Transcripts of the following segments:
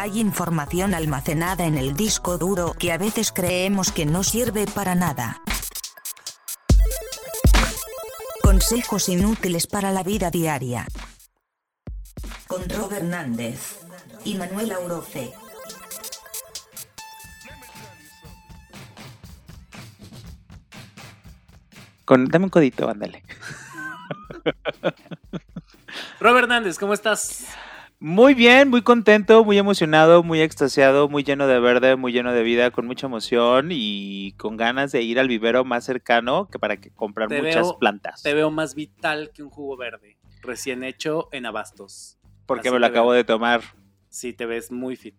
Hay información almacenada en el disco duro que a veces creemos que no sirve para nada. Consejos inútiles para la vida diaria. Con Rob Hernández y Manuel Auroce. Con, dame un codito, ándale. Rob Hernández, ¿cómo estás? Muy bien, muy contento, muy emocionado, muy extasiado, muy lleno de verde, muy lleno de vida, con mucha emoción y con ganas de ir al vivero más cercano que para que comprar Te muchas veo- plantas. Te veo más vital que un jugo verde, recién hecho en abastos. Porque así me lo acabo veo. de tomar. Sí, te ves muy fit.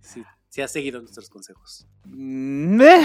Sí, sí has seguido nuestros consejos. Mm, eh,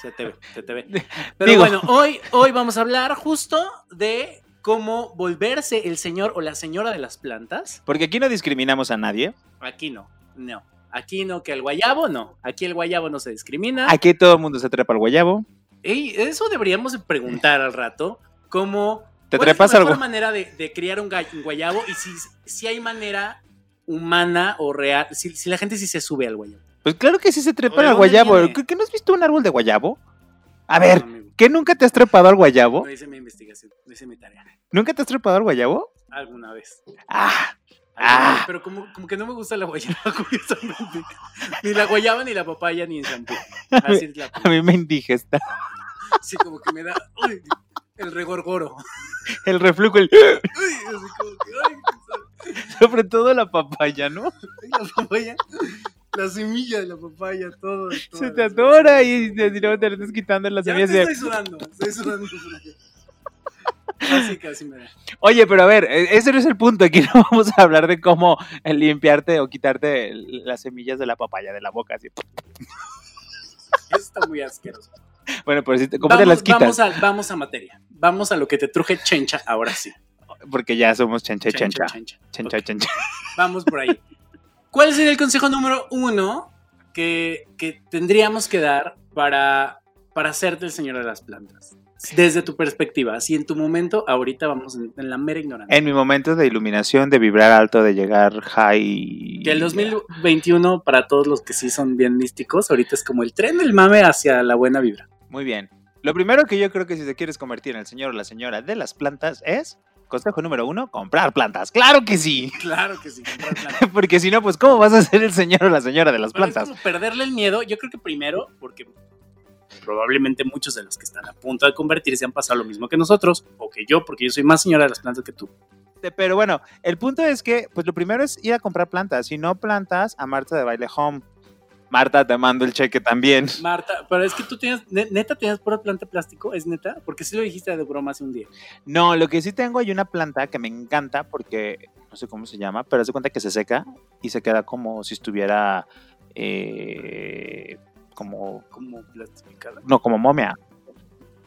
Se te ve, se te ve. Pero Digo. bueno, hoy, hoy vamos a hablar justo de cómo volverse el señor o la señora de las plantas. Porque aquí no discriminamos a nadie. Aquí no, no. Aquí no, que el guayabo no. Aquí el guayabo no se discrimina. Aquí todo el mundo se trepa al guayabo. Ey, eso deberíamos de preguntar al rato. ¿Cómo ¿Te cuál trepas es la mejor manera de, de criar un, guayabo? Y si, si hay manera humana o real, si, si la gente sí se sube al guayabo. Pues claro que sí se trepan al ¿dónde guayabo. qué no has visto un árbol de guayabo? A ver, No, ¿qué nunca te has trepado al guayabo? no hice mi investigación, no hice mi tarea. ¿Nunca te has trepado al guayabo? Alguna vez. Ah, Ah. vez, Pero como, como que no me gusta la guayaba, curiosamente. Ni la guayaba, ni la papaya, ni el shampoo. Así es la a mí me indigesta. Sí, como que me da uy, el regorgoro. El reflujo, el... Uy, así como que, ay, sobre todo la papaya, ¿no? la papaya, la semilla de la papaya, todo. todo Se te atora y y luego te lo estás quitando las Ya semillas. de- estoy sudando, estoy sudando. Casi, casi me da. Oye, pero a ver, e- ese no es el punto. Aquí no vamos a hablar de cómo limpiarte o quitarte las semillas de la papaya de la boca. Así. Eso está muy asqueroso. Bueno, pero si te- ¿cómo te Vamos- las quitas? Vamos a, vamos a materia. Vamos a lo que te truje chencha ahora sí. Porque ya somos chencha, chencha. chencha. Chencha, Ok, chencha. Vamos por ahí. ¿Cuál sería el consejo número uno que, que tendríamos que dar para, para hacerte el señor de las plantas? Desde tu perspectiva, si en tu momento, ahorita vamos en, en la mera ignorancia. En mi momento de iluminación, de vibrar alto, de llegar high. Que el 2021, para todos los que sí son bien místicos, ahorita es como el tren del mame hacia la buena vibra. Muy bien. Lo primero que yo creo que si te quieres convertir en el señor o la señora de las plantas es, consejo número uno, comprar plantas. ¡Claro que sí! Claro que sí, comprar plantas. Porque si no, pues ¿cómo vas a ser el señor o la señora de las Pero es plantas? como perderle el miedo. Yo creo que primero, porque probablemente muchos de los que están a punto de convertirse han pasado lo mismo que nosotros, o que yo, porque yo soy más señora de las plantas que tú. Pero bueno, el punto es que, pues lo primero es ir a comprar plantas. Si no plantas, a Marta de Baile Home. Marta, te mando el cheque también. Marta, pero es que tú tienes, ne- neta, tienes pura planta de plástico, ¿es neta? Porque sí lo dijiste de broma hace un día. No, lo que sí tengo hay una planta que me encanta porque no sé cómo se llama, pero se cuenta que se seca y se queda como si estuviera eh, como Como plastificada. no como momia.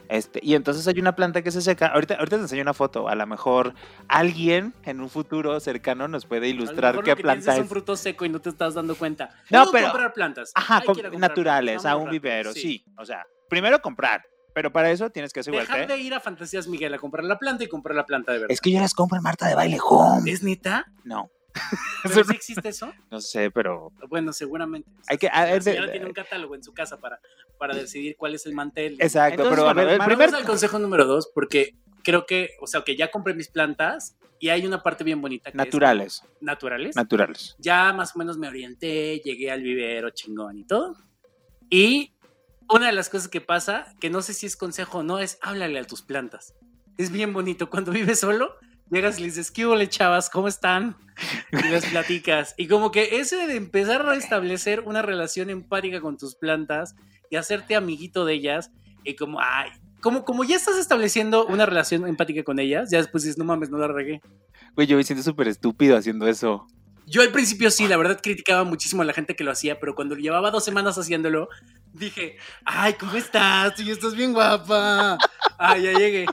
Este, y entonces hay una planta que se seca. Ahorita, ahorita te enseño una foto. A lo mejor alguien en un futuro cercano nos puede A lo ilustrar mejor qué lo que planta es es. un fruto seco y no te estás dando cuenta. No, pero- comprar plantas. Ajá, a comprar naturales, plantas, a un vivero, sí. O sea, primero comprar. Pero para eso tienes que Dejar asegurarte. de ir a Fantasías Miguel a comprar la planta y comprar la planta de verdad. Es que yo las compro en Marta de Baile Home. ¿Es neta? No, ¿Pero sí existe eso? no sé, pero Bueno, seguramente. Hay que- a ver, de- tiene un catálogo en su casa para, para decidir cuál es el mantel. Exacto, Entonces, pero bueno, el vamos primer- al consejo número dos, porque creo que, o sea, que ya compré mis plantas y hay una parte bien bonita que es naturales, naturales. naturales. ya más o menos me orienté, llegué al vivero chingón y todo. Y una de las cosas que pasa, que no sé si es consejo o no, es háblale a tus plantas. Es bien bonito. Cuando vives solo, llegas y le dices, ¿qué hubo, chavas? ¿Cómo están? Y les platicas. Y como que ese de empezar a restablecer una relación empática con tus plantas y hacerte amiguito de ellas, y como, ay, como, como ya estás estableciendo una relación empática con ellas, ya después dices, no mames, no la regué. Güey, yo me siento súper estúpido haciendo eso. Yo al principio sí, la verdad criticaba muchísimo a la gente que lo hacía, pero cuando llevaba dos semanas haciéndolo, dije, ay, ¿cómo estás? Tú ya estás bien guapa. Ay, ya llegué.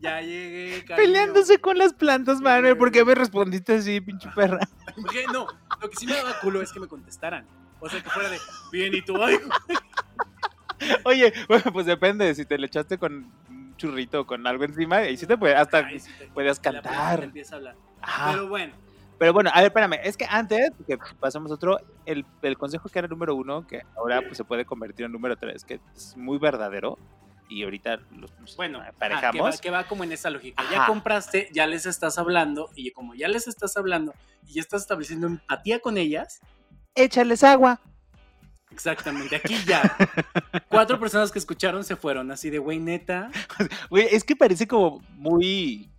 Ya llegué, cariño. Peleándose con las plantas, Manuel. ¿Por qué me respondiste así, pinche perra? Porque no, lo que sí me daba culo es que me contestaran. O sea, que fuera de, bien, ¿y tú? Ay, Oye, bueno, pues depende. Si te le echaste con un churrito o con algo encima, y sí te puede, hasta ay, sí te- puedes cantar. empieza a hablar. Ajá. Pero bueno, Pero bueno, a ver, espérame, es que antes que pasamos otro, el, el consejo que era número uno, que ahora pues, se puede convertir en número tres, que es muy verdadero, y ahorita los Bueno, ah, que, va, emparejamos. que va como en esa lógica. Ajá. Ya compraste, ya les estás hablando, y como ya les estás hablando y ya estás estableciendo empatía con ellas, Échales agua. exactamente, aquí ya. Cuatro personas que escucharon se fueron, así de güey, neta. Güey, es que parece como muy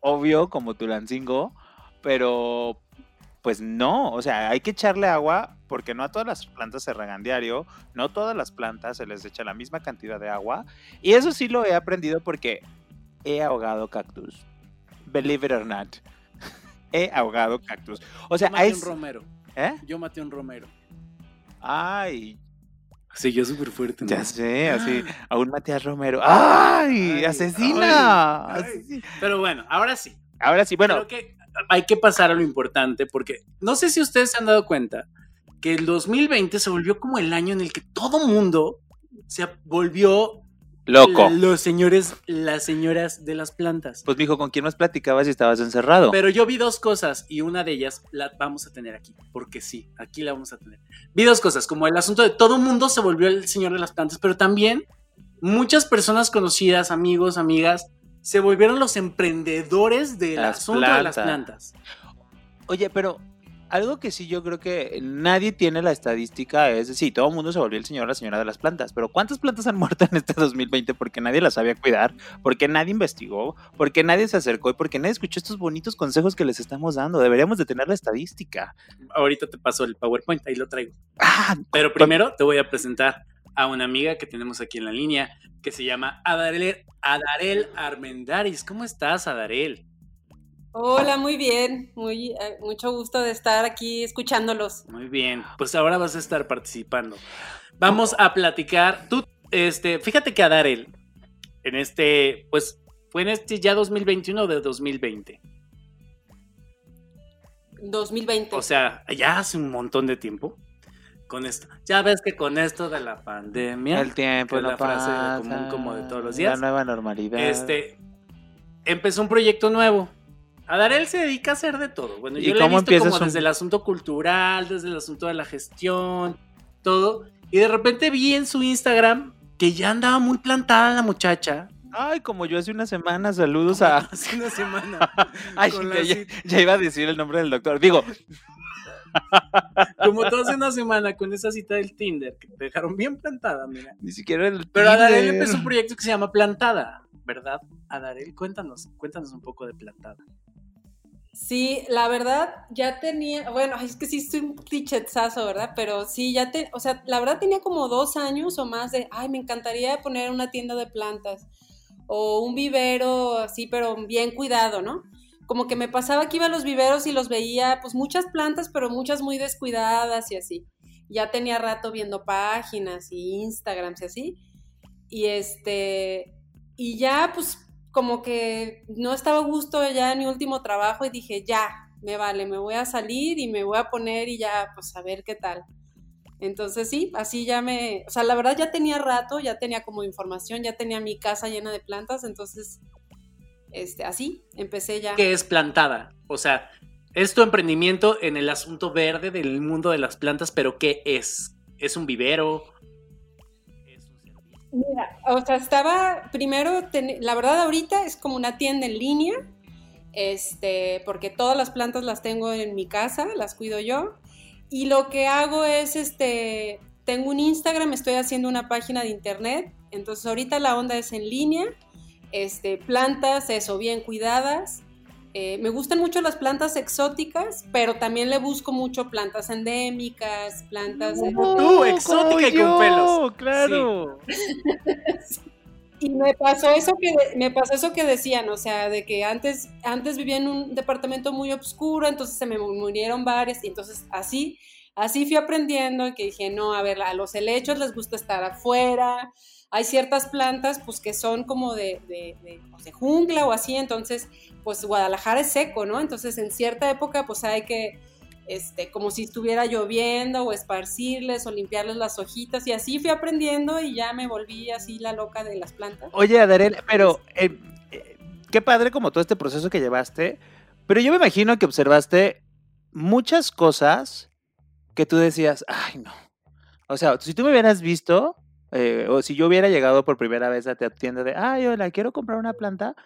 obvio, como Tulancingo, pero pues no, o sea, hay que echarle agua porque no a todas las plantas se regan diario, no todas las plantas se les echa la misma cantidad de agua, y eso sí lo he aprendido porque he ahogado cactus. Believe it or not. He ahogado cactus. O sea, Yo maté hay... un romero. ¿Eh? Yo maté un romero. Ay, yo súper fuerte. ¿no? ya sé, así, aún Romero. Ay, ¡Asesina! ay, ay. Asesina. Pero bueno, ahora sí. Ahora sí, bueno, Creo que hay que pasar a lo importante porque no sé si ustedes se han dado cuenta que el 2020 se volvió como el año en el que todo mundo se volvió loco. los señores, las señoras de las plantas. Pues mijo, ¿con quién más platicabas si estabas encerrado? Pero yo vi dos cosas y una de ellas la vamos a tener aquí, porque sí, aquí la vamos a tener. Vi dos cosas, como el asunto de todo mundo se volvió el señor de las plantas, pero también muchas personas conocidas, amigos, amigas, se volvieron los emprendedores del Las asunto de las plantas. plantas. Oye, pero algo que sí yo creo que nadie tiene la estadística es, sí, todo el mundo se volvió el señor o la señora de las plantas, pero ¿cuántas plantas han muerto en este 2020 porque nadie las sabía cuidar, porque nadie investigó, porque nadie se acercó y porque nadie escuchó estos bonitos consejos que les estamos dando? Deberíamos de tener la estadística. Ahorita te paso el PowerPoint, ahí lo traigo. Ah, Pero primero te voy a presentar a una amiga que tenemos aquí en la línea que se llama Adarel, Adarel Armendaris. ¿Cómo estás, Adarel? Hola, muy bien, muy eh, mucho gusto de estar aquí escuchándolos. Muy bien, pues ahora vas a estar participando. Vamos a platicar. Tú, este, fíjate que Adarel, en este, pues, fue en este ya 2021 o de 2020. 2020. O sea, ya hace un montón de tiempo. Con esto. Ya ves que con esto de la pandemia. el tiempo que es la frase pasa, común como de todos los días. La nueva normalidad. Este empezó un proyecto nuevo. Adarel se dedica a hacer de todo. Bueno, ¿Y yo le he cómo visto como un- desde el asunto cultural, desde el asunto de la gestión, todo. Y de repente vi en su Instagram que ya andaba muy plantada la muchacha. Ay, como yo hace una semana, saludos a... Hace una semana. Ay, ya iba a decir el nombre del doctor. Digo, Como todo hace una semana con esa cita del Tinder, que te dejaron bien plantada, mira. ni siquiera el Pero Adarel Tinder. empezó un proyecto que se llama Plantada, ¿verdad? Adarel, cuéntanos, cuéntanos un poco de Plantada. Sí, la verdad ya tenía, bueno, es que sí estoy un clichezazo, ¿verdad? Pero sí, ya te, o sea, la verdad tenía como dos años o más de, ay, me encantaría poner una tienda de plantas o un vivero así, pero bien cuidado, ¿no? Como que me pasaba que iba a los viveros y los veía, pues muchas plantas, pero muchas muy descuidadas y así. Ya tenía rato viendo páginas y Instagrams y así. Y este, y ya pues como que no estaba a gusto ya en mi último trabajo y dije, ya, me vale, me voy a salir y me voy a poner y ya, pues a ver qué tal. Entonces sí, así ya me, o sea, la verdad ya tenía rato, ya tenía como información, ya tenía mi casa llena de plantas, entonces, este, así, empecé ya. ¿Qué es Plantada? O sea, es tu emprendimiento en el asunto verde del mundo de las plantas, pero ¿qué es? ¿Es un vivero? Mira, o sea, estaba primero, ten- la verdad ahorita es como una tienda en línea, este, porque todas las plantas las tengo en mi casa, las cuido yo, y lo que hago es, este, tengo un Instagram, estoy haciendo una página de internet, entonces ahorita la onda es en línea, este, plantas, eso, bien cuidadas. Eh, me gustan mucho las plantas exóticas, pero también le busco mucho plantas endémicas, plantas... de- Tú, exótica y con yo, pelos. Claro. Y me pasó eso que me pasó eso que decían, o sea, de que antes antes vivía en un departamento muy oscuro, entonces se me murieron varias y entonces así así fui aprendiendo y que dije, no, a ver, a los helechos les gusta estar afuera. Hay ciertas plantas pues que son como de, de, pues, de jungla o así, entonces pues Guadalajara es seco, ¿no? Entonces en cierta época pues hay que este, como si estuviera lloviendo o esparcirles o limpiarles las hojitas y así fui aprendiendo y ya me volví así la loca de las plantas. Oye, Adarel, pero eh, eh, qué padre como todo este proceso que llevaste. Pero yo me imagino que observaste muchas cosas que tú decías, ay, no. O sea, si tú me hubieras visto, eh, o si yo hubiera llegado por primera vez a tu tienda de, ay, hola, quiero comprar una planta,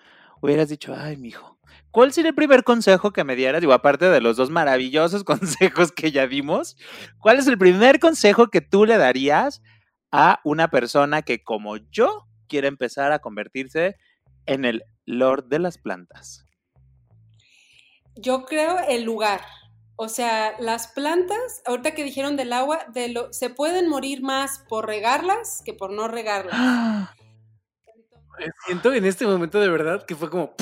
hubieras dicho, ay, mijo, ¿cuál sería el primer consejo que me dieras? Digo, aparte de los dos maravillosos consejos que ya dimos, ¿cuál es el primer consejo que tú le darías a una persona que, como yo, quiere empezar a convertirse en el Lord de las plantas? Yo creo el lugar. O sea, las plantas, ahorita que dijeron del agua, de lo, se pueden morir más por regarlas que por no regarlas. Siento en este momento de verdad que fue como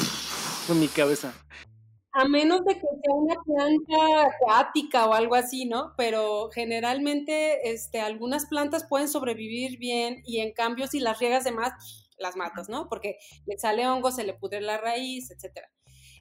en mi cabeza. A menos de que sea una planta acuática o algo así, ¿no? Pero generalmente este, algunas plantas pueden sobrevivir bien y en cambio si las riegas de más, las matas, ¿no? Porque le sale hongo, se le pudre la raíz, etcétera.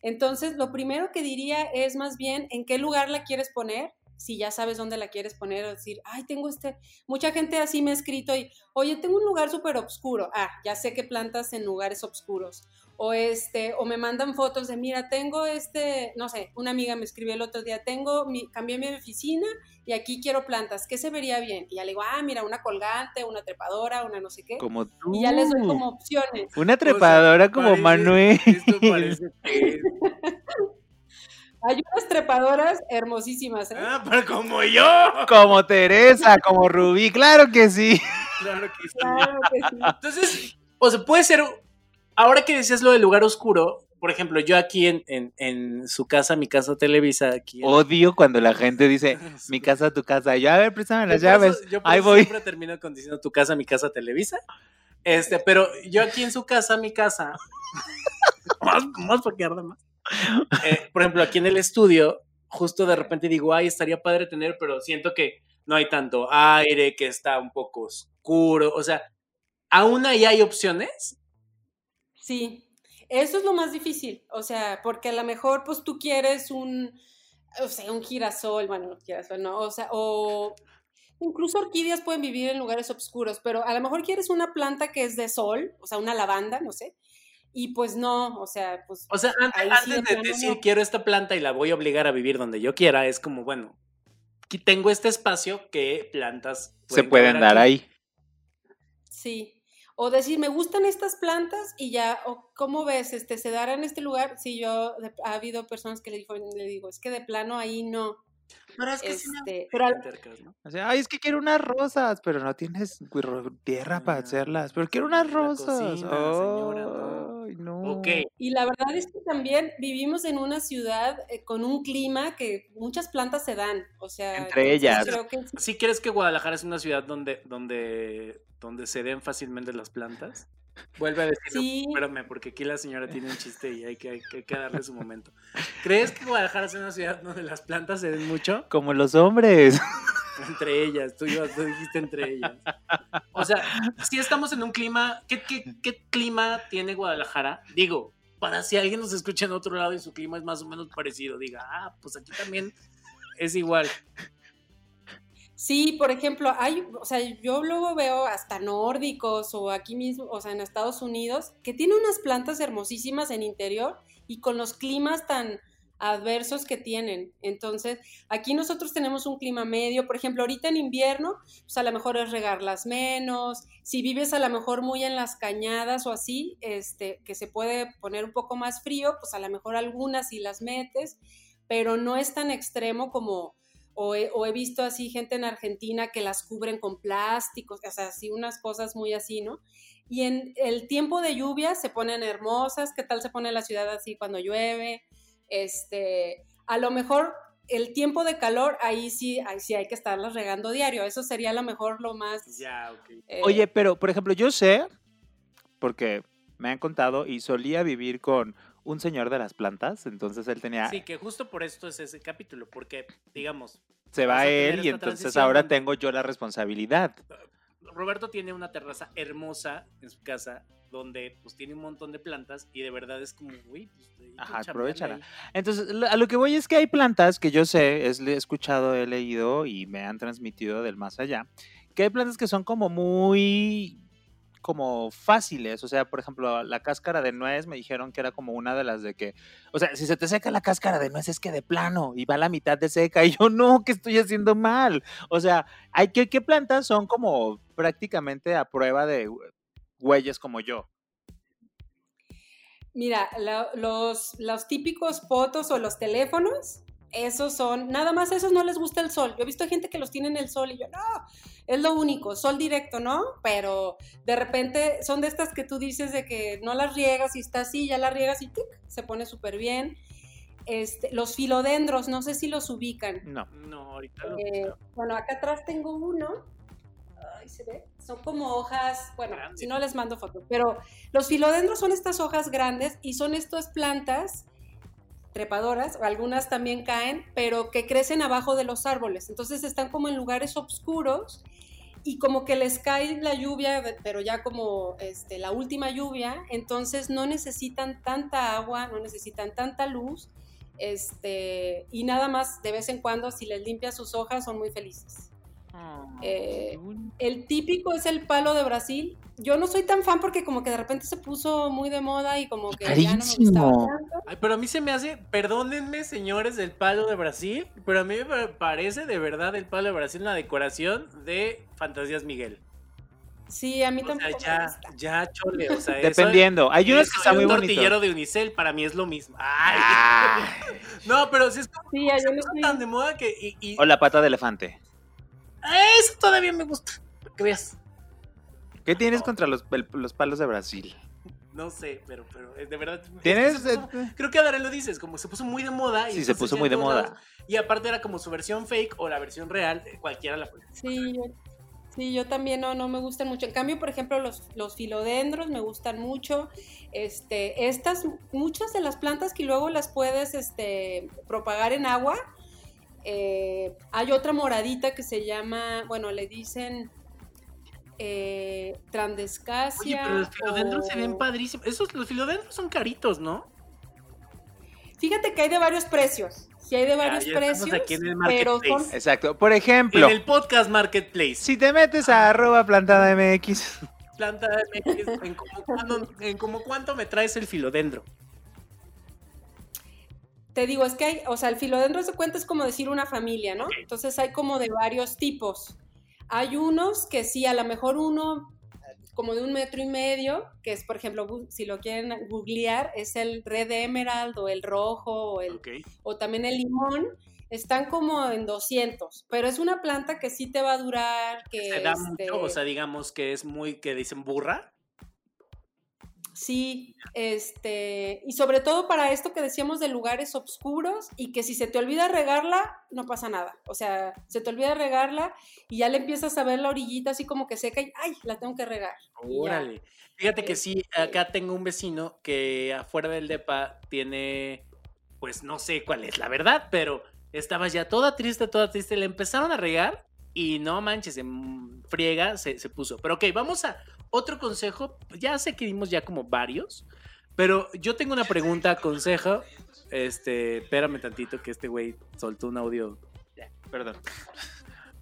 Entonces, lo primero que diría es más bien en qué lugar la quieres poner, si ya sabes dónde la quieres poner, o decir, ay, tengo este, mucha gente así me ha escrito y, oye, tengo un lugar súper oscuro, ah, ya sé que plantas en lugares oscuros, o este, o me mandan fotos de, mira, tengo este, no sé, una amiga me escribió el otro día, tengo, mi, cambié mi oficina y aquí quiero plantas, ¿qué se vería bien? Y ya le digo, ah, mira, una colgante, una trepadora, una no sé qué. Como tú. Y ya les doy como opciones. Una trepadora como parece- Manuel. Esto parece que- Hay unas trepadoras hermosísimas, ¿eh? Ah, pero como yo. Como Teresa, como Rubí, claro que sí. Claro que sí. Claro que sí. Entonces, o sea, puede ser. Ahora que decías lo del lugar oscuro, por ejemplo, yo aquí en, en, en su casa, mi casa Televisa, aquí. en- Odio cuando la gente dice, mi casa, tu casa. Yo, a ver, préstame las Yo llaves. eso- yo Ahí voy. Siempre termino con diciendo tu casa, mi casa Televisa. Este, pero yo aquí en su casa, mi casa. más, más porque arde más. Eh, por ejemplo, aquí en el estudio, justo de repente digo, ay, estaría padre tener, pero siento que no hay tanto aire, que está un poco oscuro. O sea, aún ahí hay opciones. Sí, eso es lo más difícil, o sea, porque a lo mejor pues tú quieres un, o sea, un girasol, bueno, no girasol, no, o sea, o incluso orquídeas pueden vivir en lugares oscuros, pero a lo mejor quieres una planta que es de sol, o sea, una lavanda, no sé, y pues no, o sea, pues O sea, sí antes de plano decir no. quiero esta planta y la voy a obligar a vivir donde yo quiera, es como, bueno, aquí tengo este espacio que plantas Se pueden dar aquí. ahí. sí. O decir, me gustan estas plantas y ya, o ¿cómo ves? Este, ¿Se dará en este lugar? Sí, yo, ha habido personas que le digo, le digo, es que de plano ahí no. Pero es que sí me Este, pero al- tercas, ¿no? O sea, ay, es que quiero unas rosas, pero no tienes tierra para hacerlas. Pero quiero unas la rosas. cocina, señora, no. Ay, no. Ok, Y la verdad es que también vivimos en una ciudad eh, con un clima que muchas plantas se dan, o sea, Entre ellas. Creo que ¿sí crees que Guadalajara es una ciudad donde, donde, donde se den fácilmente las plantas? Vuelve a decirlo, Sí. espérame, porque aquí la señora tiene un chiste y hay que, hay que- hay que darle su momento. ¿Crees que Guadalajara es una ciudad donde las plantas se den mucho? Como los hombres. Entre ellas, tú, ibas- tú dijiste entre ellas. O sea, si estamos en un clima, ¿qué, qué, qué clima tiene Guadalajara? Digo, para si alguien nos escucha en otro lado y su clima es más o menos parecido, diga, ah, pues aquí también es igual. Sí, por ejemplo, hay, o sea, yo luego veo hasta nórdicos o aquí mismo, o sea, en Estados Unidos, que tienen unas plantas hermosísimas en interior y con los climas tan adversos que tienen. Entonces, aquí nosotros tenemos un clima medio, por ejemplo, ahorita en invierno, pues a lo mejor es regarlas menos, si vives a lo mejor muy en las cañadas o así, este, que se puede poner un poco más frío, pues a lo mejor algunas sí las metes, pero no es tan extremo como, o he, o he visto así gente en Argentina que las cubren con plásticos, o sea, así unas cosas muy así, ¿no? Y en el tiempo de lluvia se ponen hermosas, ¿qué tal se pone la ciudad así cuando llueve? Este, a lo mejor el tiempo de calor, ahí sí, ahí sí hay que estarlas regando diario. Eso sería a lo mejor lo más. Ya, ok. eh, Oye, pero por ejemplo, yo sé, porque me han contado y solía vivir con un señor de las plantas, entonces él tenía, Sí, que justo por esto es ese capítulo, porque, digamos, se va él y entonces ahora donde- tengo yo la responsabilidad. Roberto tiene una terraza hermosa en su casa donde pues tiene un montón de plantas y de verdad es como, uy, pues Ajá, aprovechala. Entonces, a lo que voy es que hay plantas que yo sé, es, he escuchado, he leído y me han transmitido del más allá, que hay plantas que son como muy como fáciles. O sea, por ejemplo, la cáscara de nuez me dijeron que era como una de las de que, o sea, si se te seca la cáscara de nuez es que de plano y va a la mitad de seca. Y yo, no, que estoy haciendo mal. O sea, hay que, ¿qué plantas son como prácticamente a prueba de güeyes como yo? Mira, la- los, los típicos fotos o los teléfonos, esos son, nada más a esos no les gusta el sol. Yo he visto gente que los tiene en el sol y yo, no, es lo único, sol directo, ¿no? Pero de repente son de estas que tú dices de que no las riegas y está así, ya las riegas y tic, se pone súper bien. Este, los filodendros, no sé si los ubican. No. No, ahorita lo Eh, bueno, acá atrás tengo uno. Ay, se ve. Son como hojas, bueno, Grandes. si no les mando fotos, pero los filodendros son estas hojas grandes y son estas plantas trepadoras, algunas también caen, pero que crecen abajo de los árboles. Entonces están como en lugares oscuros y como que les cae la lluvia, pero ya como este, la última lluvia, entonces no necesitan tanta agua, no necesitan tanta luz, este, y nada más de vez en cuando si les limpias sus hojas son muy felices. Eh, el típico es el palo de Brasil. Yo no soy tan fan porque como que de repente se puso muy de moda y como que ya no me gustaba tanto. Ay, pero a mí se me hace, perdónenme señores del palo de Brasil, pero a mí me pa- parece de verdad el palo de Brasil una decoración de Fantasías Miguel. Sí, a mí O sea, tampoco. ya, gusta. ya chole, o sea, eso- Dependiendo. Hay unos que están muy un bonitos. tortillero de Unicel para mí es lo mismo. Ay. Ah. No, pero si es como Sí, no soy- tan de moda que y, y- O la pata de elefante. Eso todavía me gusta. Que veas. ¿Qué tienes contra los, el- los palos de Brasil? No sé, pero, pero es de verdad. es que ¿Tienes? puso- creo que Adare lo dices, como se puso muy de moda. y Sí, se puso muy de moda. lados- y aparte era como su versión fake o la versión real, eh, cualquiera la puede. Sí, yo, sí, yo también no, no me gustan mucho. En cambio, por ejemplo, los, los filodendros me gustan mucho. Este, estas, muchas de las plantas que luego las puedes este, propagar en agua. Eh, hay otra moradita que se llama, bueno, le dicen eh, Trandescasia. Oye, pero los filodendros se ven padrísimos. Esos, los filodendros son caritos, ¿no? Fíjate que hay de varios precios. Sí, hay de varios precios. aquí en el pero son. Exacto. Por ejemplo, En el podcast Marketplace. si te metes a arroba plantada MX, Planta MX, en como, cuándo- en como cuánto me traes el filodendro. Te digo, es que hay, o sea, el filodendro se cuenta es como decir una familia, ¿no? Entonces hay como de varios tipos. Hay unos que sí, a lo mejor uno como de un metro y medio, que es, por ejemplo, si lo quieren googlear, es el red emerald o el rojo o, el, o también el limón. Están como en 200, pero es una planta que sí te va a durar, que Se da este, mucho, o sea, digamos que es muy, que dicen burra. Sí, este, y sobre todo para esto que decíamos de lugares oscuros y que si se te olvida regarla, no pasa nada. O sea, se te olvida regarla y ya le empiezas a ver la orillita así como que seca y, ay, la tengo que regar. Órale. Fíjate que sí, Este acá tengo un vecino que afuera del depa tiene, pues no sé cuál es la verdad, pero estaba ya toda triste, toda triste. Le empezaron a regar y no manches, en friega se, se puso. Pero ok, vamos a otro consejo. Ya sé que dimos ya como varios, pero yo tengo una pregunta, consejo. Este, espérame tantito que este güey soltó un audio perdón.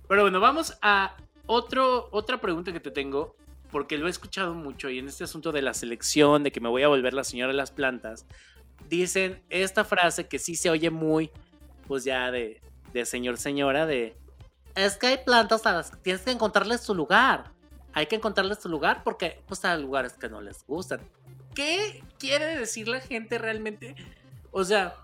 pero bueno, vamos a otro, otra pregunta que te tengo, porque lo he escuchado mucho y en este asunto de la selección, de que me voy a volver la señora de las plantas, dicen esta frase que sí se oye muy, pues ya de, de señor, señora, de... Es que hay plantas a las que tienes que encontrarles su lugar. Hay que encontrarles su lugar porque pues hay lugares que no les gustan. ¿Qué quiere decir la gente realmente? O sea,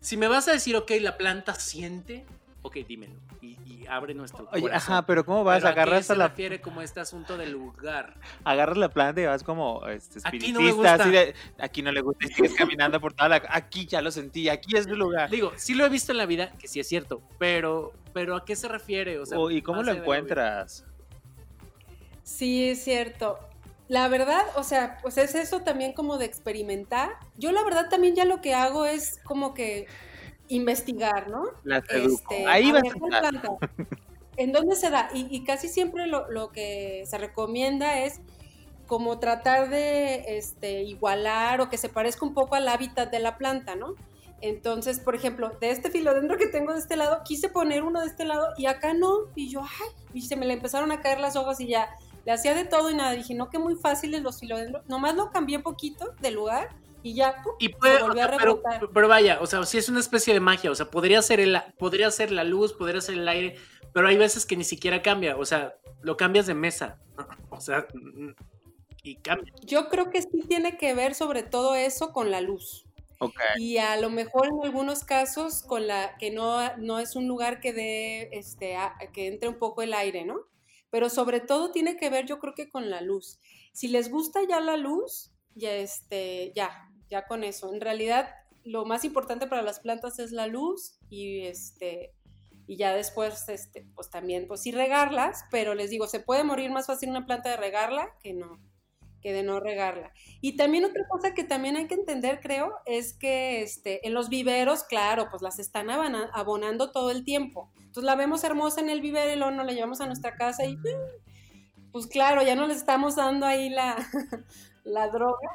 si me vas a decir, ok, la planta siente, ok, dímelo. Y, y abre nuestro Oye, corazón. ajá, pero ¿cómo vas? Pero ¿a qué Agarras se a la, refiere como este asunto del lugar? agarras la planta y vas como este, Aquí no me espiritista, gusta. así de, aquí no le gusta y sigues caminando por toda la... Aquí ya lo sentí, aquí es mi lugar. Digo, sí lo he visto en la vida, que sí es cierto, pero, pero ¿a qué se refiere? O sea, ¿Y cómo lo encuentras? Sí, es cierto. La verdad, o sea, pues es eso también como de experimentar. Yo la verdad también ya lo que hago es como que investigar, ¿no? Las. Este, Ahí vas a ¿cuál estar. planta? ¿En dónde se da? Y, y casi siempre lo, lo que se recomienda es como tratar de este, igualar o que se parezca un poco al hábitat de la planta, ¿no? Entonces, por ejemplo, de este filodendro que tengo de este lado, quise poner uno de este lado y acá no. Y yo, ay, y se me le empezaron a caer las hojas y ya le hacía de todo y nada. Dije, no, que muy fáciles los filodendros. Nomás lo cambié poquito de lugar y ya ¡pum! Y puede, se volvió a o sea, pero, rebotar. pero vaya, o sea, sí es una especie de magia, o sea, podría ser, el, podría ser la luz, podría ser el aire, pero hay veces que ni siquiera cambia, o sea, lo cambias de mesa, o sea, mm, y cambia. Yo creo que sí tiene que ver sobre todo eso con la luz. Ok. Y a lo mejor en algunos casos con la que no, no es un lugar que dé, este, a- que entre un poco el aire, ¿no? Pero sobre todo tiene que ver, yo creo que con la luz. Si les gusta ya la luz, ya este, ya, ya con eso. En realidad, lo más importante para las plantas es la luz y este, y ya después, este, pues también, pues sí regarlas, pero les digo, se puede morir más fácil una planta de regarla que no, que de no regarla. Y también otra cosa que también hay que entender, creo, es que este, en los viveros, claro, pues las están abona- abonando todo el tiempo. Entonces la vemos hermosa en el vivero y luego nos la llevamos a nuestra casa y pues claro, ya no le estamos dando ahí la, la droga.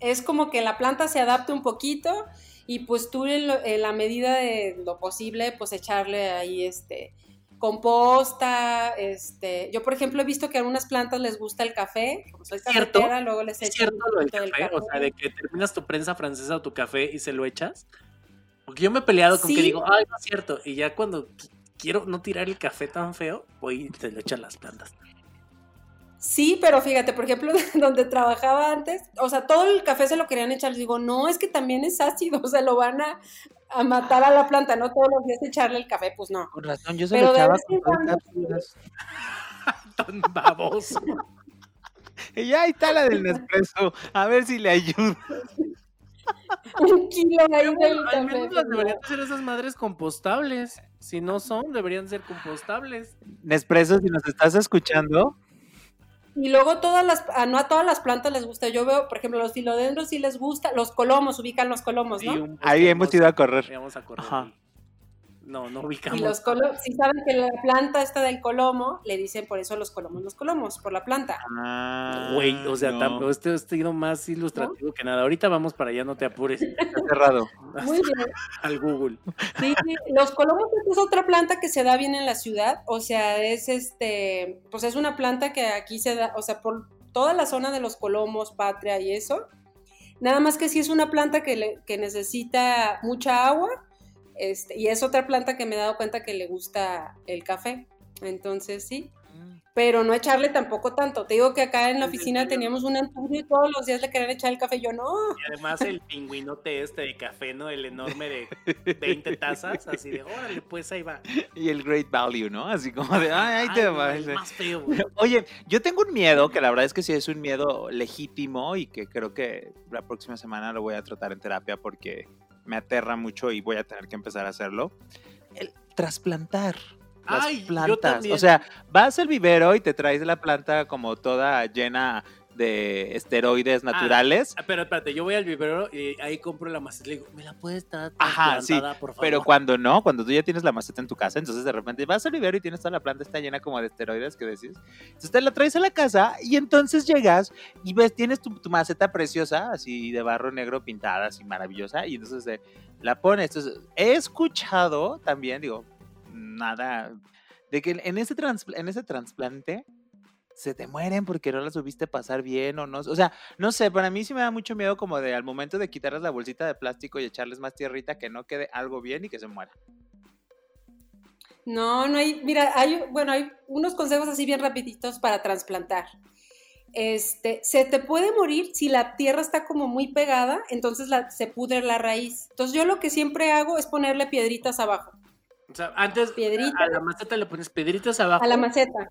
Es como que la planta se adapte un poquito y pues tú en, en la medida de lo posible, pues echarle ahí este composta, este, yo por ejemplo he visto que a algunas plantas les gusta el café, como soy ¿Cierto? cafetera, luego les ¿Es echo cierto un lo del café? O sea, de que terminas tu prensa francesa o tu café y se lo echas. Porque yo me he peleado con que digo, ay, no es cierto. Y ya cuando qui- quiero no tirar el café tan feo, voy y te lo echan las plantas. Sí, pero fíjate, por ejemplo, donde trabajaba antes, o sea, todo el café se lo querían echar. Les digo, no, es que también es ácido, o sea, lo van a, a matar a la planta, no todos los días echarle el café, pues no. Con razón, yo se Pero lo de echaba vez en con cuando- cápsulas. Tan baboso. Y ya ahí está la del Nespresso. A ver si le ayuda. Un kilo ahí del Al café. menos pues, las deberían ser esas madres compostables. Si no son, deberían ser compostables. Nespresso, si nos estás escuchando, Y luego todas las, a no a todas las plantas les gusta. Yo veo, por ejemplo, los filodendros sí les gusta, los colomos, ubican los colomos, ¿no? ahí hemos ido a correr. Íbamos a correr. Ajá. No, no Y ubicamos. los colomos, si saben que la planta esta del colomo, le dicen por eso los colomos, los colomos, por la planta. Ah, Güey, o sea, no, este ha sido más ilustrativo que nada. Ahorita vamos para allá, no te apures. está cerrado. Muy bien. Al Google. Sí, los colomos es otra planta que se da bien en la ciudad, o sea, es este, pues es una planta que aquí se da, o sea, por toda la zona de los colomos, patria y eso. Nada más que sí es una planta que, le- que necesita mucha agua, este, y es otra planta que me he dado cuenta que le gusta el café. Entonces sí, pero no echarle tampoco tanto. Te digo que acá en la oficina teníamos un anturio y todos los días le querían echar el café. Yo no, Y además el pingüinote este de café, ¿no? El enorme de 20 tazas, así de, órale, pues ahí va. Y el great value, ¿no? Así como de, ay, ahí te va. el ese". más feo, güey. Oye, yo tengo un miedo, que la verdad es que sí es un miedo legítimo y que creo que la próxima semana lo voy a tratar en terapia porque me aterra mucho y voy a tener que empezar a hacerlo. El trasplantar las Ay, plantas. O sea, vas al vivero y te traes la planta como toda llena de esteroides naturales. Ah, pero espérate, yo voy al vivero y ahí compro la maceta. Le digo, ¿me la puedes estar Ajá, sí, por favor? Pero cuando no, cuando tú ya tienes la maceta en tu casa, entonces de repente vas al vivero y tienes toda la planta está llena como de esteroides que decís. Entonces te la traes a la casa y entonces llegas y ves, tienes tu, tu maceta preciosa, así de barro negro pintada, así maravillosa, y entonces eh, la pones. Entonces, he escuchado también, digo, nada, de que en ese, transpl- en ese trasplante se te mueren porque no la subiste pasar bien o no. O sea, no sé, para mí sí me da mucho miedo como de al momento de quitarles la bolsita de plástico y echarles más tierrita que no quede algo bien y que se muera. No, no hay, mira, hay, bueno, hay unos consejos así bien rapiditos para trasplantar. Este, se te puede morir si la tierra está como muy pegada, entonces la- se pudre la raíz. Entonces yo lo que siempre hago es ponerle piedritas abajo, O sea, antes Piedrita. a la maceta le pones piedritas abajo. a la maceta.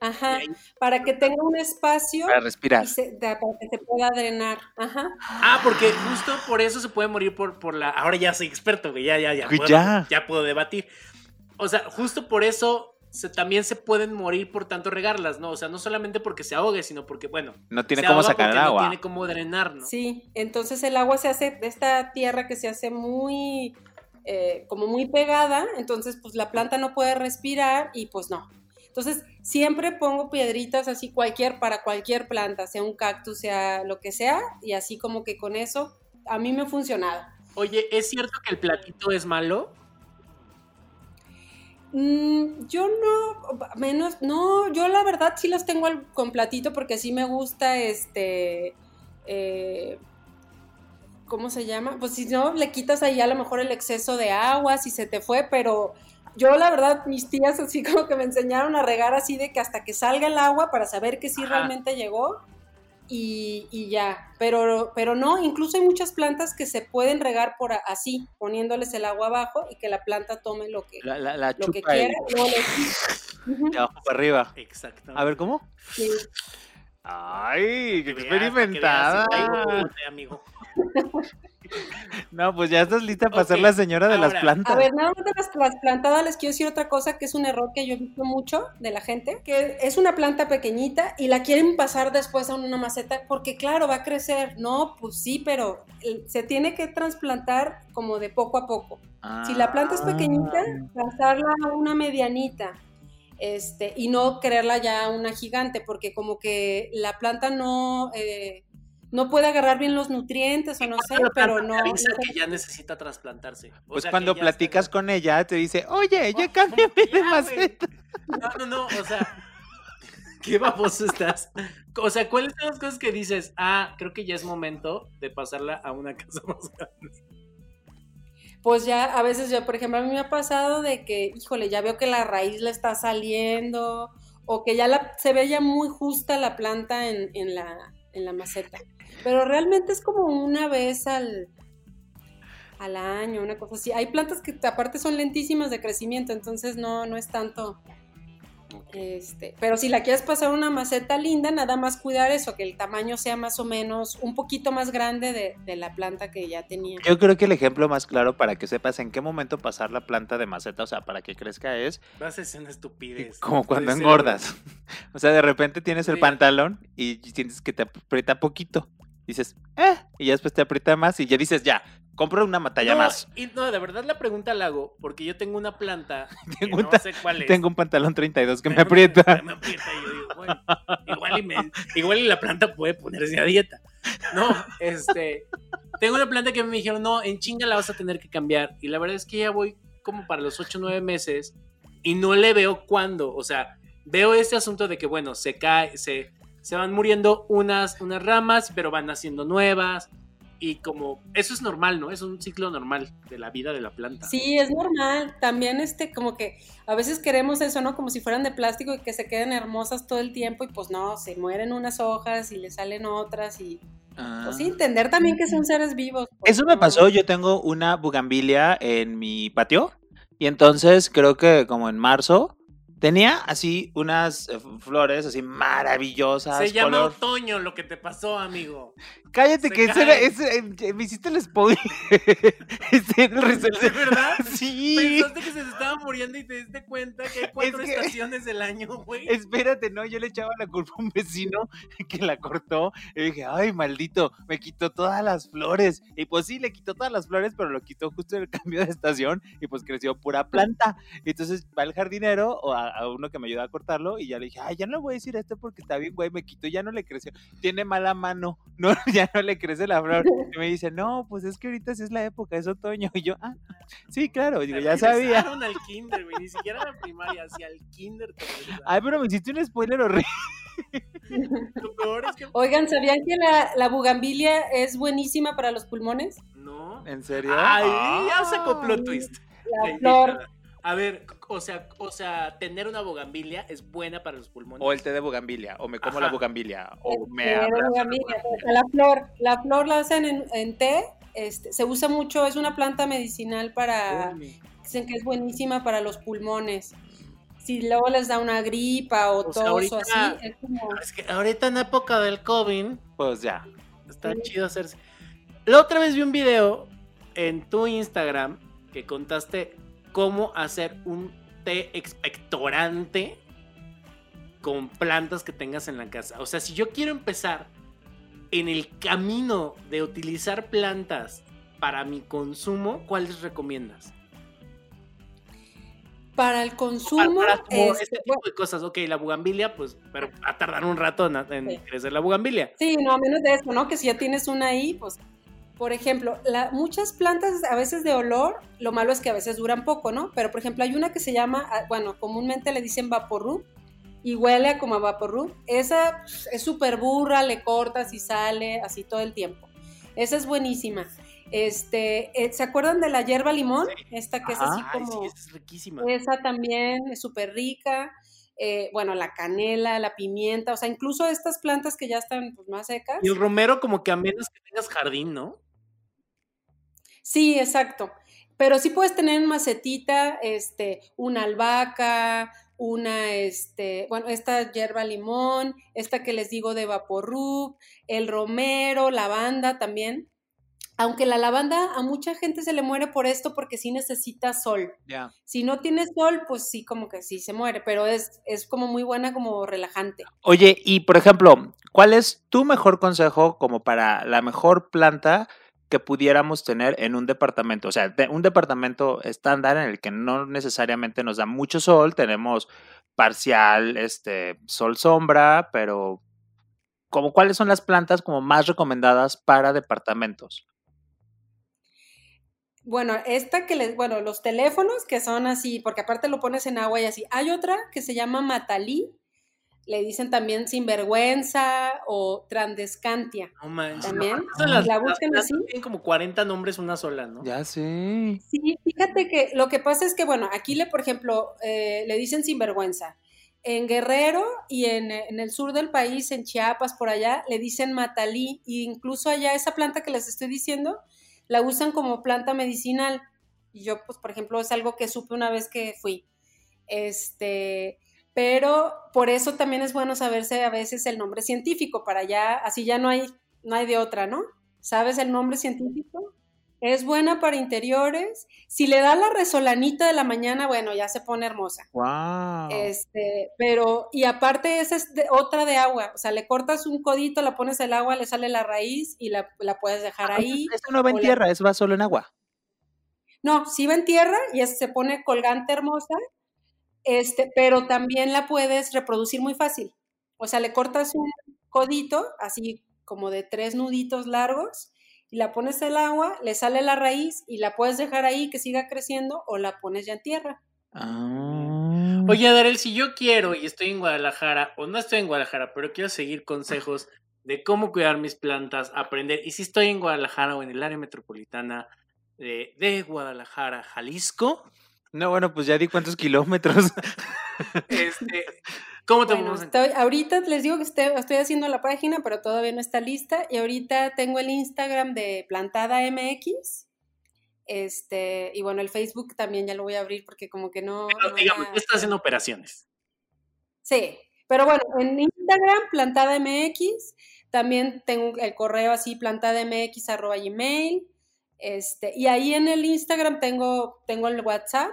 Ajá, ahí- para que tenga un espacio Para respirar. y se- de- para que se pueda drenar. Ajá. Ah, porque justo por eso se puede morir por, por la. Ahora ya soy experto, güey. Ya, ya, ya. Puedo- ya. ya puedo debatir. O sea, justo por eso se, también se pueden morir por tanto regarlas, ¿no? O sea, no solamente porque se ahogue, sino porque, bueno. No tiene se cómo ahoga sacar el agua. No tiene cómo drenar, ¿no? Sí, entonces el agua se hace de esta tierra que se hace muy, eh, como muy pegada, entonces pues la planta no puede respirar y pues no. Entonces siempre pongo piedritas así cualquier, para cualquier planta, sea un cactus, sea lo que sea, y así como que con eso a mí me ha funcionado. Oye, ¿es cierto que el platito es malo? Mm, yo no, menos, no, yo la verdad sí las tengo al- con platito porque sí me gusta este, eh, ¿cómo se llama? Pues si no, le quitas ahí a lo mejor el exceso de agua, si se te fue, pero yo la verdad, mis tías así como que me enseñaron a regar así de que hasta que salga el agua para saber que sí Ajá. realmente llegó y, y ya, pero, pero no, incluso hay muchas plantas que se pueden regar por así, poniéndoles el agua abajo y que la planta tome lo que, La, la, la lo que el- quiera. luego le- de abajo para arriba. Exacto. A ver, ¿cómo? sí. Ay, qué Que veas, para que experimentada. amigo. No, pues ya estás lista para ser la señora de las plantas. A ver, nada más de las, las plantadas les quiero decir otra cosa que es un error que yo he visto mucho de la gente, que es una planta pequeñita y la quieren pasar después a una maceta porque claro, va a crecer. No, pues sí, pero eh, se tiene que trasplantar como de poco a poco. Si la planta es pequeñita, Ah. pasarla a una medianita. Este, y no crearla ya una gigante, porque como que la planta no, eh, no puede agarrar bien los nutrientes o no sé, pero no. avisa no que ya necesita trasplantarse. O Pues sea, cuando platicas está- con ella, te dice, oye, ya Oh, cámbiame ¿cómo que de maceta. No, no, no, o sea, qué baboso estás. O sea, ¿cuáles son las cosas que dices? Ah, creo que ya es momento de pasarla a una casa más grande. Pues ya, a veces yo, por ejemplo, a mí me ha pasado de que, híjole, ya veo que la raíz le está saliendo, o que ya la, se ve ya muy justa la planta en, en la, en la maceta. Pero realmente es como una vez al, al año, una cosa así. Hay plantas que aparte son lentísimas de crecimiento, entonces no, no es tanto. Este, pero si la quieres pasar una maceta linda, nada más cuidar eso, que el tamaño sea más o menos un poquito más grande de, de la planta que ya tenía. Yo creo que el ejemplo más claro para que sepas en qué momento pasar la planta de maceta, o sea, para que crezca, es Vas a hacer una estupidez. como cuando engordas. O sea, de repente tienes el Sí. pantalón y sientes que te aprieta poquito. Dices, eh, y ya después te aprieta más y ya dices, ya, compro una matalla no, más. Y no, de verdad la pregunta la hago porque yo tengo una planta que Tengo un no sé cuál es. Tengo un pantalón 32 que me aprieta. Me aprieta y yo digo, bueno, igual y, me- igual y la planta puede ponerse a dieta. No, este, tengo una planta que me dijeron, no, en chinga la vas a tener que cambiar. Y la verdad es que ya voy como para los 8 o 9 meses y no le veo cuándo. O sea, veo este asunto de que, bueno, se cae, se, se van muriendo unas, unas ramas, pero van naciendo nuevas. Y como, eso es normal, ¿no? Es un ciclo normal de la vida de la planta. Sí, es normal. También este, como que a veces queremos eso, ¿no? Como si fueran de plástico y que se queden hermosas todo el tiempo y pues no, se mueren unas hojas y le salen otras y pues sí, entender también que son seres vivos. pues, Eso me no. pasó, yo tengo una bugambilia en mi patio y entonces creo que como en marzo tenía así unas eh, flores así maravillosas. Se llama color- otoño lo que te pasó, amigo. Cállate se que ese era- ese, eh, me hiciste el spoiler. Ese era el. ¿De verdad? Sí. Pensaste que se estaba muriendo y te diste cuenta que hay cuatro que- estaciones del año, güey. Espérate, no, yo le echaba la culpa a un vecino que la cortó y dije, ay, maldito, me quitó todas las flores. Y pues sí, le quitó todas las flores, pero lo quitó justo en el cambio de estación y pues creció pura planta. Entonces va el jardinero o a, a uno que me ayuda a cortarlo y ya le dije, ay, ya no le voy a decir esto porque está bien, güey, me quitó, ya no le creció. Tiene mala mano, no, ya no le crece la flor. Y me dice, no, pues es que ahorita sí es la época, es otoño. Y yo, ah, sí, claro, digo, ya sabía. al kinder, güey. Ni siquiera a la primaria, hacia el kinder te. Ay, pero me hiciste un spoiler horrible. Lo peor es que Oigan, ¿sabían que la, la bugambilia es buenísima para los pulmones? no. ¿En serio? Ay, ya Ay, plot twist. La La flor. A ver, o sea, o sea, tener una bogambilia es buena para los pulmones. O el té de bugambilia, o me como la Ajá. bugambilia, o me abrazo la bugambilia, bugambilia. La flor, la flor la hacen en, en té, este, se usa mucho, es una planta medicinal para, dicen que es buenísima para los pulmones. Si luego les da una gripa o O sea, tos ahorita- o así, es como... Es que ahorita en época del COVID Pues ya. está Sí. chido hacerse. La otra vez vi un video en tu Instagram que contaste cómo hacer un té expectorante con plantas que tengas en la casa. O sea, si yo quiero empezar en el camino de utilizar plantas para mi consumo, ¿cuáles recomiendas? Para el Para, consumo, para como este, este tipo de cosas. Ok, la bugambilia, pues, pero va a tardar un rato en, en Sí. crecer la bugambilia. Sí, no, menos de eso, ¿no? Que si ya tienes una ahí, pues por ejemplo, la, muchas plantas a veces de olor, lo malo es que a veces duran poco, ¿no? Pero por ejemplo hay una que se llama, ah, bueno, comúnmente le dicen vaporru y huele como a vaporru. Esa pues, es súper burra, le cortas y sale así todo el tiempo. Esa es buenísima. Este, eh, ¿se acuerdan de la hierba limón? Esta que es así como. Ay, sí, es riquísima. Esa también es súper rica. Eh, bueno, la canela, la pimienta, o sea, incluso estas plantas que ya están pues, más secas. Y el romero, como que a menos que tengas jardín, ¿no? Sí, exacto. Pero sí puedes tener en macetita, este, una albahaca, una, este, bueno, esta hierba limón, esta que les digo de vaporrub, el romero, lavanda también. Aunque la lavanda a mucha gente se le muere por esto porque sí necesita sol. Si no tiene sol, pues sí, como que sí se muere, pero es, es como muy buena, como relajante. Oye, y por ejemplo, ¿cuál es tu mejor consejo como para la mejor planta que pudiéramos tener en un departamento? O sea, un departamento estándar en el que no necesariamente nos da mucho sol, tenemos parcial, este, sol sombra, pero como cuáles son las plantas como más recomendadas para departamentos? Bueno, esta que les, bueno, los teléfonos que son así, porque aparte lo pones en agua y así. Hay otra que se llama Matalí, le dicen también sinvergüenza o trandescantia. No manches. También, las- la las buscan plantas así. Tienen como 40 nombres una sola, ¿no? Ya sé. Sí, fíjate que lo que pasa es que, bueno, aquí le, por ejemplo, eh, le dicen sinvergüenza. En Guerrero y en, en el sur del país, en Chiapas, por allá, le dicen matalí. E incluso allá esa planta que les estoy diciendo, la usan como planta medicinal. Y yo, pues, por ejemplo, es algo que supe una vez que fui. Este, pero por eso también es bueno saberse a veces el nombre científico, para ya, así ya no hay, no hay de otra, ¿no? ¿Sabes el nombre científico? Es buena para interiores. Si le da la resolanita de la mañana, bueno, ya se pone hermosa. Wow. Este, pero, y aparte esa es de- otra de agua. O sea, le cortas un codito, la pones el agua, le sale la raíz y la, la puedes dejar ahí. Esto no va en la- tierra, eso va solo en agua. No, sí va en tierra y es- se pone colgante hermosa, este, pero también la puedes reproducir muy fácil. O sea, le cortas un codito, así como de tres nuditos largos, y la pones el agua, le sale la raíz y la puedes dejar ahí que siga creciendo o la pones ya en tierra. Ah. Oye, Darel, si yo quiero y estoy en Guadalajara, o no estoy en Guadalajara, pero quiero seguir consejos de cómo cuidar mis plantas, aprender, y si estoy en Guadalajara o en el área metropolitana de, de Guadalajara, Jalisco, No, bueno, pues ya di cuántos kilómetros. este, ¿cómo te Bueno, estoy, ahorita les digo que estoy, estoy haciendo la página, pero todavía no está lista. Y ahorita tengo el Instagram de Plantada MX. Este, y bueno, el Facebook también ya lo voy a abrir porque como que no. Pero, no digamos, tú estás haciendo operaciones. Sí, pero bueno, en Instagram, Plantada MX, también tengo el correo así, plantadamx arroba gmail, este, y ahí en el Instagram tengo, tengo el WhatsApp,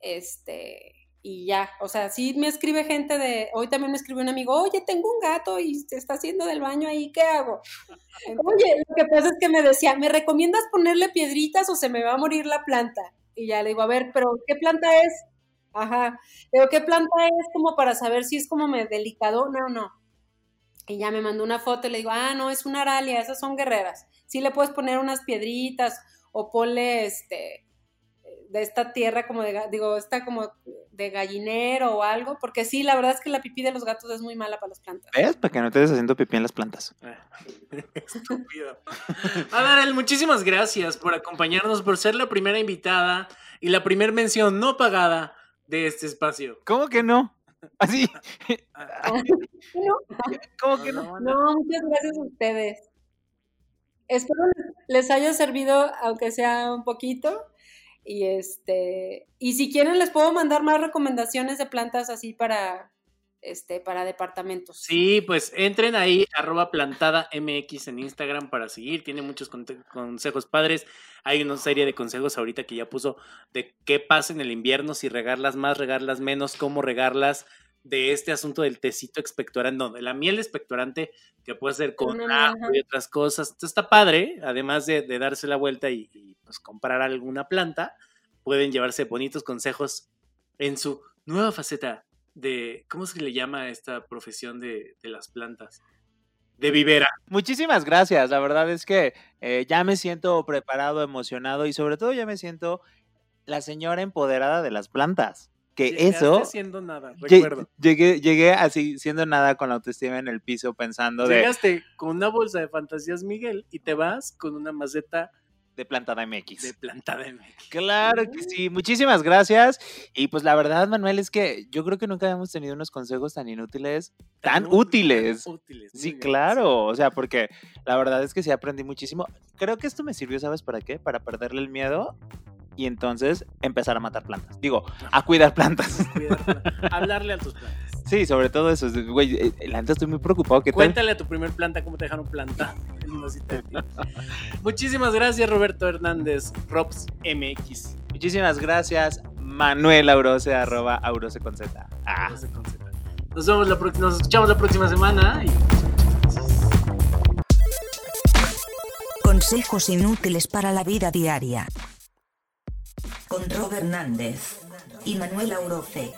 este, y ya, o sea, sí me escribe gente de, hoy también me escribió un amigo, oye, tengo un gato y se está haciendo del baño ahí, ¿qué hago? Oye, lo que pasa es que me decía, ¿me recomiendas ponerle piedritas o se me va a morir la planta? Y ya le digo, a ver, pero ¿qué planta es? Ajá. Pero ¿qué planta es como para saber si es como me delicado? No, no. Y ya me mandó una foto y le digo, ah, no, es una aralia, esas son guerreras. Sí le puedes poner unas piedritas o ponle este de esta tierra como de, digo, esta como de gallinero o algo, porque sí, la verdad es que la pipí de los gatos es muy mala para las plantas. ¿Ves? Para que no te estés haciendo pipí en las plantas. Estúpido. A Darel, muchísimas gracias por acompañarnos, por ser la primera invitada y la primera mención no pagada de este espacio. ¿Cómo que no? Así. No, ¿Cómo que no? no, muchas gracias a ustedes. Espero les- les haya servido, aunque sea un poquito. Y este, y si quieren les puedo mandar más recomendaciones de plantas así para este para departamentos. Sí, pues entren ahí, arroba plantada MX en Instagram para seguir. Tiene muchos consejos padres. Hay una serie de consejos ahorita que ya puso de qué pasa en el invierno, si regarlas más, regarlas menos, cómo regarlas. De este asunto del tecito expectorante, no, de la miel expectorante que puede ser con Una miel, ajo y otras cosas. Entonces está padre, además de, de darse la vuelta y, y, pues comprar alguna planta, pueden llevarse bonitos consejos en su nueva faceta de, ¿cómo se le llama a esta profesión de, de las plantas? de Vivera. Muchísimas gracias. La verdad es que eh, ya me siento preparado, emocionado y sobre todo ya me siento la señora empoderada de las plantas. Que Llegaste eso. siendo nada, recuerdo. Llegué, llegué así, siendo nada con la autoestima en el piso, pensando de, Llegaste con una bolsa de fantasías Miguel y te vas con una maceta de plantada MX. de plantada México. Claro que sí, muchísimas gracias. Y pues la verdad, Manuel, es que yo creo que nunca habíamos tenido unos consejos tan inútiles, tan útil- útiles. tan útiles, Sí, bien, claro, o sea, porque la verdad es que sí aprendí muchísimo. Creo que esto me sirvió, ¿sabes para qué? Para perderle el miedo y entonces empezar a matar plantas. Digo, a cuidar plantas. Cuidar- hablarle a tus plantas. Sí, sobre todo eso. Güey, eh, la neta estoy muy preocupado. ¿Qué tal? Cuéntale a tu primer planta cómo te dejaron ti. Muchísimas gracias, Roberto Hernández, Robs MX. Muchísimas gracias, Manuel Aurose, arroba Aurose con Z. Ah. Nos vemos la próxima, nos escuchamos la próxima semana y Consejos inútiles para la vida diaria. Con Rob Hernández y Manuel Auroce.